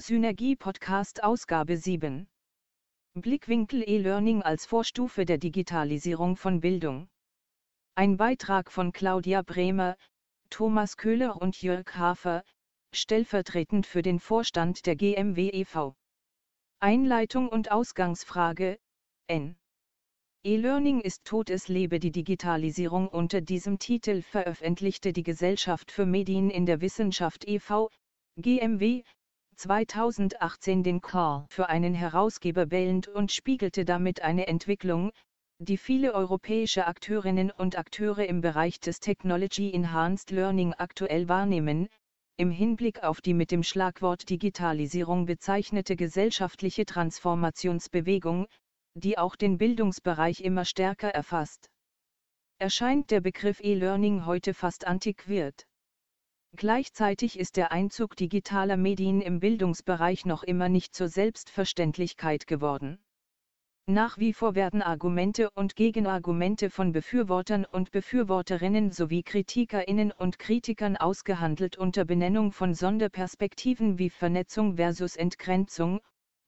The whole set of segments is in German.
Synergie Podcast Ausgabe 7. Blickwinkel E-Learning als Vorstufe der Digitalisierung von Bildung. Ein Beitrag von Claudia Bremer, Thomas Köhler und Jörg Hafer, stellvertretend für den Vorstand der GMW e.V. Einleitung und Ausgangsfrage, N. E-Learning ist tot, es lebe die Digitalisierung. Unter diesem Titel veröffentlichte die Gesellschaft für Medien in der Wissenschaft e.V., GMW, 2018 den Call für einen Herausgeber bellend und spiegelte damit eine Entwicklung, die viele europäische Akteurinnen und Akteure im Bereich des Technology Enhanced Learning aktuell wahrnehmen, im Hinblick auf die mit dem Schlagwort Digitalisierung bezeichnete gesellschaftliche Transformationsbewegung, die auch den Bildungsbereich immer stärker erfasst. Erscheint der Begriff E-Learning heute fast antiquiert. Gleichzeitig ist der Einzug digitaler Medien im Bildungsbereich noch immer nicht zur Selbstverständlichkeit geworden. Nach wie vor werden Argumente und Gegenargumente von Befürwortern und Befürworterinnen sowie Kritikerinnen und Kritikern ausgehandelt unter Benennung von Sonderperspektiven wie Vernetzung versus Entgrenzung,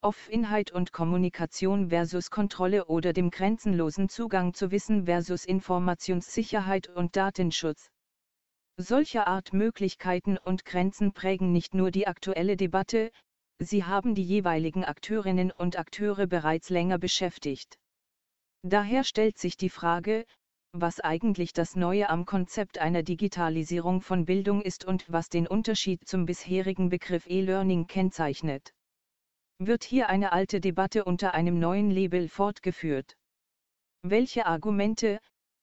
Off-Inhalt und Kommunikation versus Kontrolle oder dem grenzenlosen Zugang zu Wissen versus Informationssicherheit und Datenschutz. Solcher Art Möglichkeiten und Grenzen prägen nicht nur die aktuelle Debatte, sie haben die jeweiligen Akteurinnen und Akteure bereits länger beschäftigt. Daher stellt sich die Frage, was eigentlich das Neue am Konzept einer Digitalisierung von Bildung ist und was den Unterschied zum bisherigen Begriff E-Learning kennzeichnet. Wird hier eine alte Debatte unter einem neuen Label fortgeführt? Welche Argumente,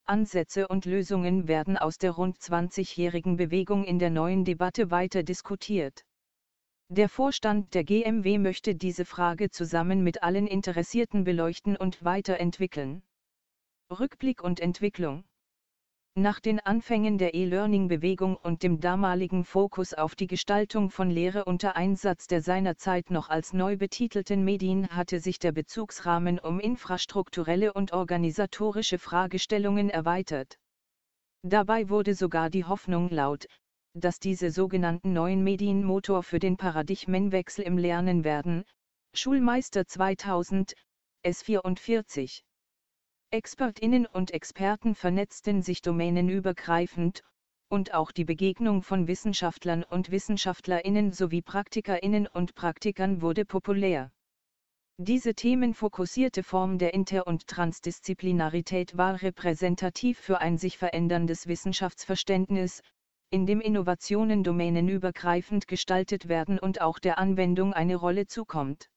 Ansätze und Lösungen werden aus der rund 20-jährigen Bewegung in der neuen Debatte weiter diskutiert. Der Vorstand der GMW möchte diese Frage zusammen mit allen Interessierten beleuchten und weiterentwickeln. Rückblick und Entwicklung nach den Anfängen der E-Learning-Bewegung und dem damaligen Fokus auf die Gestaltung von Lehre unter Einsatz der seinerzeit noch als neu betitelten Medien hatte sich der Bezugsrahmen um infrastrukturelle und organisatorische Fragestellungen erweitert. Dabei wurde sogar die Hoffnung laut, dass diese sogenannten neuen Medien Motor für den Paradigmenwechsel im Lernen werden. Schulmeister 2000, S44 Expertinnen und Experten vernetzten sich domänenübergreifend, und auch die Begegnung von Wissenschaftlern und Wissenschaftlerinnen sowie Praktikerinnen und Praktikern wurde populär. Diese themenfokussierte Form der Inter- und Transdisziplinarität war repräsentativ für ein sich veränderndes Wissenschaftsverständnis, in dem Innovationen domänenübergreifend gestaltet werden und auch der Anwendung eine Rolle zukommt.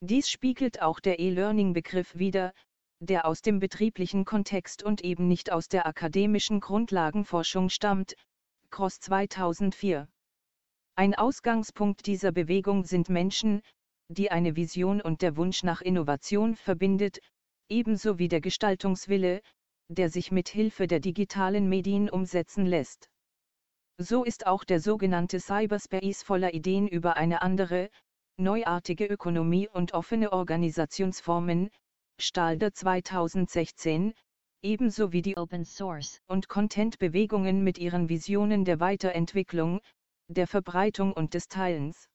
Dies spiegelt auch der E-Learning-Begriff wider, der aus dem betrieblichen Kontext und eben nicht aus der akademischen Grundlagenforschung stammt, Cross 2004. Ein Ausgangspunkt dieser Bewegung sind Menschen, die eine Vision und der Wunsch nach Innovation verbindet, ebenso wie der Gestaltungswille, der sich mit Hilfe der digitalen Medien umsetzen lässt. So ist auch der sogenannte Cyberspace voller Ideen über eine andere, neuartige Ökonomie und offene Organisationsformen, Stalder 2016, ebenso wie die Open Source und Content-Bewegungen mit ihren Visionen der Weiterentwicklung, der Verbreitung und des Teilens.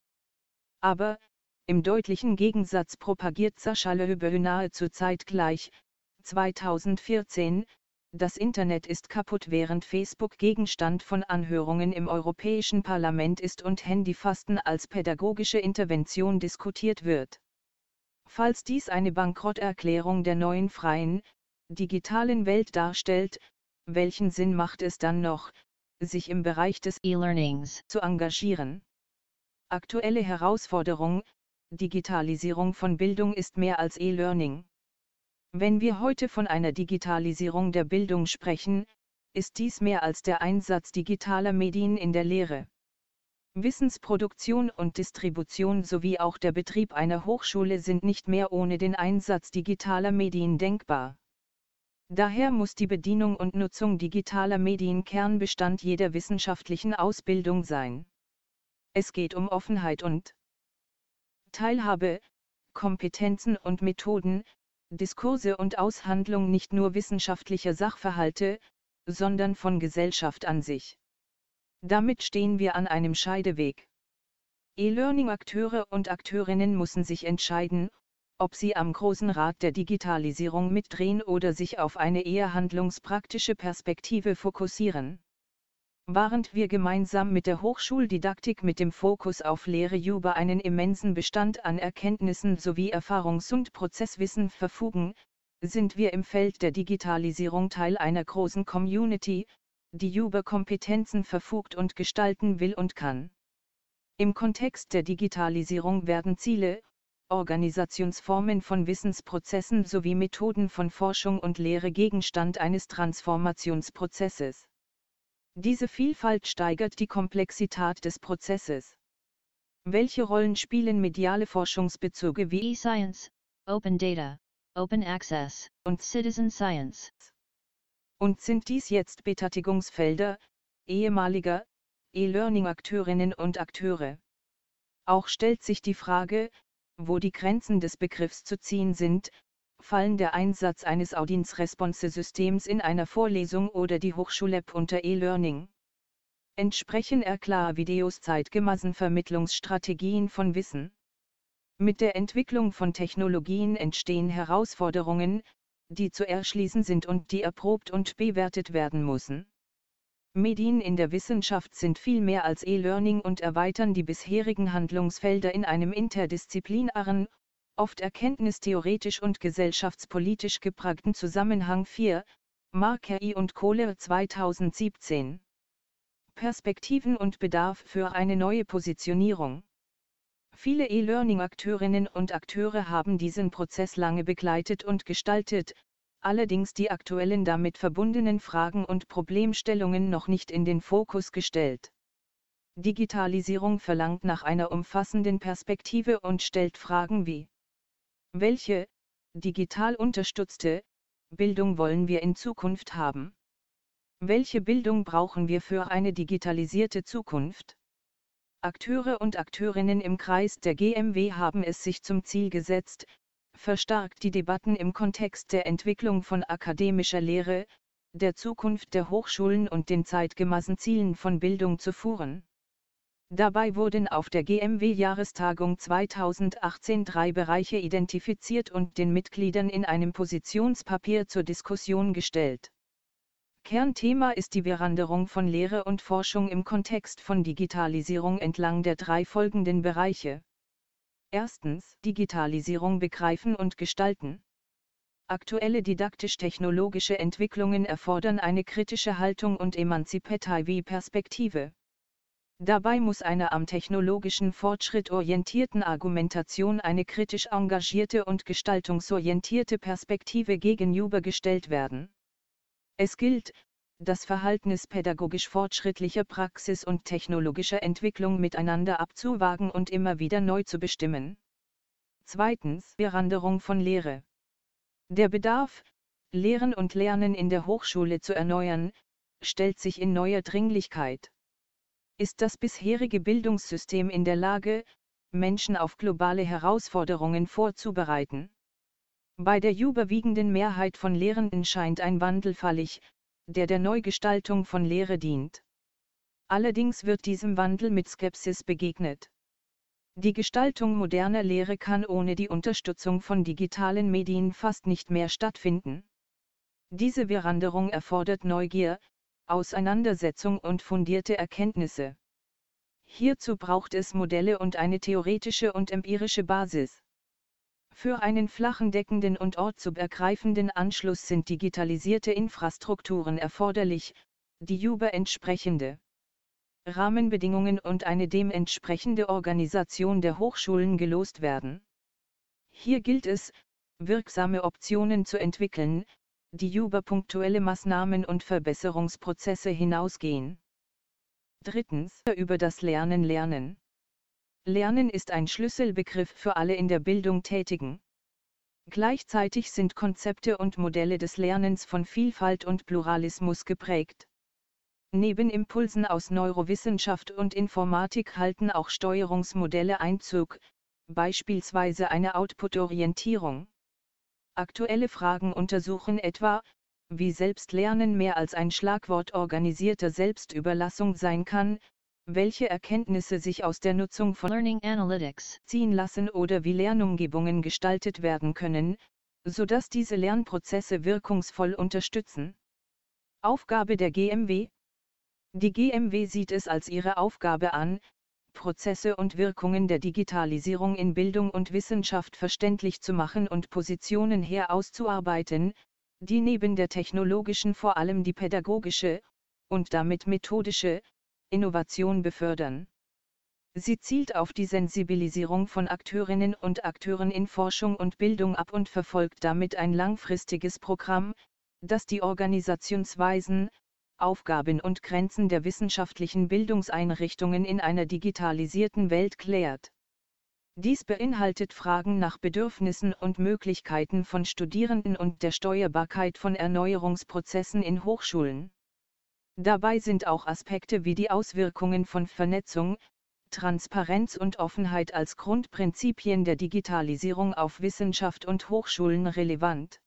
Aber, im deutlichen Gegensatz propagiert Sascha Loewe nahezu zeitgleich, 2014, das Internet ist kaputt während Facebook Gegenstand von Anhörungen im Europäischen Parlament ist und Handyfasten als pädagogische Intervention diskutiert wird. Falls dies eine Bankrotterklärung der neuen freien, digitalen Welt darstellt, welchen Sinn macht es dann noch, sich im Bereich des E-Learnings zu engagieren? Aktuelle Herausforderung, Digitalisierung von Bildung ist mehr als E-Learning. Wenn wir heute von einer Digitalisierung der Bildung sprechen, ist dies mehr als der Einsatz digitaler Medien in der Lehre. Wissensproduktion und Distribution sowie auch der Betrieb einer Hochschule sind nicht mehr ohne den Einsatz digitaler Medien denkbar. Daher muss die Bedienung und Nutzung digitaler Medien Kernbestand jeder wissenschaftlichen Ausbildung sein. Es geht um Offenheit und Teilhabe, Kompetenzen und Methoden, Diskurse und Aushandlung nicht nur wissenschaftlicher Sachverhalte, sondern von Gesellschaft an sich. Damit stehen wir an einem Scheideweg. E-Learning-Akteure und Akteurinnen müssen sich entscheiden, ob sie am großen Rad der Digitalisierung mitdrehen oder sich auf eine eher handlungspraktische Perspektive fokussieren. Während wir gemeinsam mit der Hochschuldidaktik mit dem Fokus auf Lehre über einen immensen Bestand an Erkenntnissen sowie Erfahrungs- und Prozesswissen verfügen, sind wir im Feld der Digitalisierung Teil einer großen Community, die über Kompetenzen verfügt und gestalten will und kann. Im Kontext der Digitalisierung werden Ziele, Organisationsformen von Wissensprozessen sowie Methoden von Forschung und Lehre Gegenstand eines Transformationsprozesses. Diese Vielfalt steigert die Komplexität des Prozesses. Welche Rollen spielen mediale Forschungsbezüge wie E-Science, Open Data, Open Access und Citizen Science? Und sind dies jetzt Betätigungsfelder, ehemaliger, E-Learning-Akteurinnen und Akteure? Auch stellt sich die Frage, wo die Grenzen des Begriffs zu ziehen sind, fallen der Einsatz eines Audience-Response-Systems in einer Vorlesung oder die Hochschul-App unter E-Learning. Entsprechen erklar Videos zeitgemassen Vermittlungsstrategien von Wissen. Mit der Entwicklung von Technologien entstehen Herausforderungen, die zu erschließen sind und die erprobt und bewertet werden müssen. Medien in der Wissenschaft sind viel mehr als E-Learning und erweitern die bisherigen Handlungsfelder in einem interdisziplinären, oft erkenntnistheoretisch und gesellschaftspolitisch geprägten Zusammenhang 4, Markey und Kohler 2017. Perspektiven und Bedarf für eine neue Positionierung. Viele E-Learning-Akteurinnen und Akteure haben diesen Prozess lange begleitet und gestaltet, allerdings die aktuellen damit verbundenen Fragen und Problemstellungen noch nicht in den Fokus gestellt. Digitalisierung verlangt nach einer umfassenden Perspektive und stellt Fragen wie welche, digital unterstützte, Bildung wollen wir in Zukunft haben? Welche Bildung brauchen wir für eine digitalisierte Zukunft? Akteure und Akteurinnen im Kreis der GMW haben es sich zum Ziel gesetzt, verstärkt die Debatten im Kontext der Entwicklung von akademischer Lehre, der Zukunft der Hochschulen und den zeitgemassen Zielen von Bildung zu führen. Dabei wurden auf der GMW-Jahrestagung 2018 drei Bereiche identifiziert und den Mitgliedern in einem Positionspapier zur Diskussion gestellt. Kernthema ist die Beranderung von Lehre und Forschung im Kontext von Digitalisierung entlang der drei folgenden Bereiche. Erstens Digitalisierung begreifen und gestalten. Aktuelle didaktisch-technologische Entwicklungen erfordern eine kritische Haltung und emanzipative Perspektive. Dabei muss einer am technologischen Fortschritt orientierten Argumentation eine kritisch engagierte und gestaltungsorientierte Perspektive gegenübergestellt werden. Es gilt, das Verhältnis pädagogisch fortschrittlicher Praxis und technologischer Entwicklung miteinander abzuwagen und immer wieder neu zu bestimmen. Zweitens, Beranderung von Lehre. Der Bedarf, Lehren und Lernen in der Hochschule zu erneuern, stellt sich in neuer Dringlichkeit ist das bisherige Bildungssystem in der Lage, Menschen auf globale Herausforderungen vorzubereiten. Bei der überwiegenden Mehrheit von Lehrenden scheint ein Wandel fallig, der der Neugestaltung von Lehre dient. Allerdings wird diesem Wandel mit Skepsis begegnet. Die Gestaltung moderner Lehre kann ohne die Unterstützung von digitalen Medien fast nicht mehr stattfinden. Diese Beranderung erfordert Neugier, Auseinandersetzung und fundierte Erkenntnisse. Hierzu braucht es Modelle und eine theoretische und empirische Basis. Für einen flachen deckenden und ortsubergreifenden Anschluss sind digitalisierte Infrastrukturen erforderlich, die über entsprechende Rahmenbedingungen und eine dementsprechende Organisation der Hochschulen gelost werden. Hier gilt es, wirksame Optionen zu entwickeln, die über punktuelle Maßnahmen und Verbesserungsprozesse hinausgehen. Drittens, über das Lernen lernen. Lernen ist ein Schlüsselbegriff für alle in der Bildung Tätigen. Gleichzeitig sind Konzepte und Modelle des Lernens von Vielfalt und Pluralismus geprägt. Neben Impulsen aus Neurowissenschaft und Informatik halten auch Steuerungsmodelle Einzug, beispielsweise eine Output-Orientierung. Aktuelle Fragen untersuchen etwa, wie Selbstlernen mehr als ein Schlagwort organisierter Selbstüberlassung sein kann, welche Erkenntnisse sich aus der Nutzung von Learning Analytics ziehen lassen oder wie Lernumgebungen gestaltet werden können, sodass diese Lernprozesse wirkungsvoll unterstützen. Aufgabe der GMW Die GMW sieht es als ihre Aufgabe an, Prozesse und Wirkungen der Digitalisierung in Bildung und Wissenschaft verständlich zu machen und Positionen herauszuarbeiten, die neben der technologischen vor allem die pädagogische, und damit methodische, Innovation befördern. Sie zielt auf die Sensibilisierung von Akteurinnen und Akteuren in Forschung und Bildung ab und verfolgt damit ein langfristiges Programm, das die Organisationsweisen, Aufgaben und Grenzen der wissenschaftlichen Bildungseinrichtungen in einer digitalisierten Welt klärt. Dies beinhaltet Fragen nach Bedürfnissen und Möglichkeiten von Studierenden und der Steuerbarkeit von Erneuerungsprozessen in Hochschulen. Dabei sind auch Aspekte wie die Auswirkungen von Vernetzung, Transparenz und Offenheit als Grundprinzipien der Digitalisierung auf Wissenschaft und Hochschulen relevant.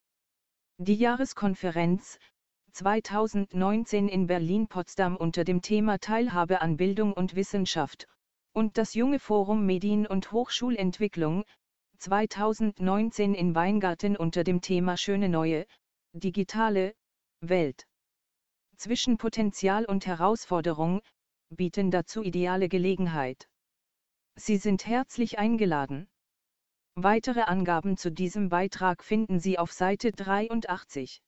Die Jahreskonferenz 2019 in Berlin-Potsdam unter dem Thema Teilhabe an Bildung und Wissenschaft und das junge Forum Medien- und Hochschulentwicklung 2019 in Weingarten unter dem Thema Schöne neue, digitale Welt zwischen Potenzial und Herausforderung, bieten dazu ideale Gelegenheit. Sie sind herzlich eingeladen. Weitere Angaben zu diesem Beitrag finden Sie auf Seite 83.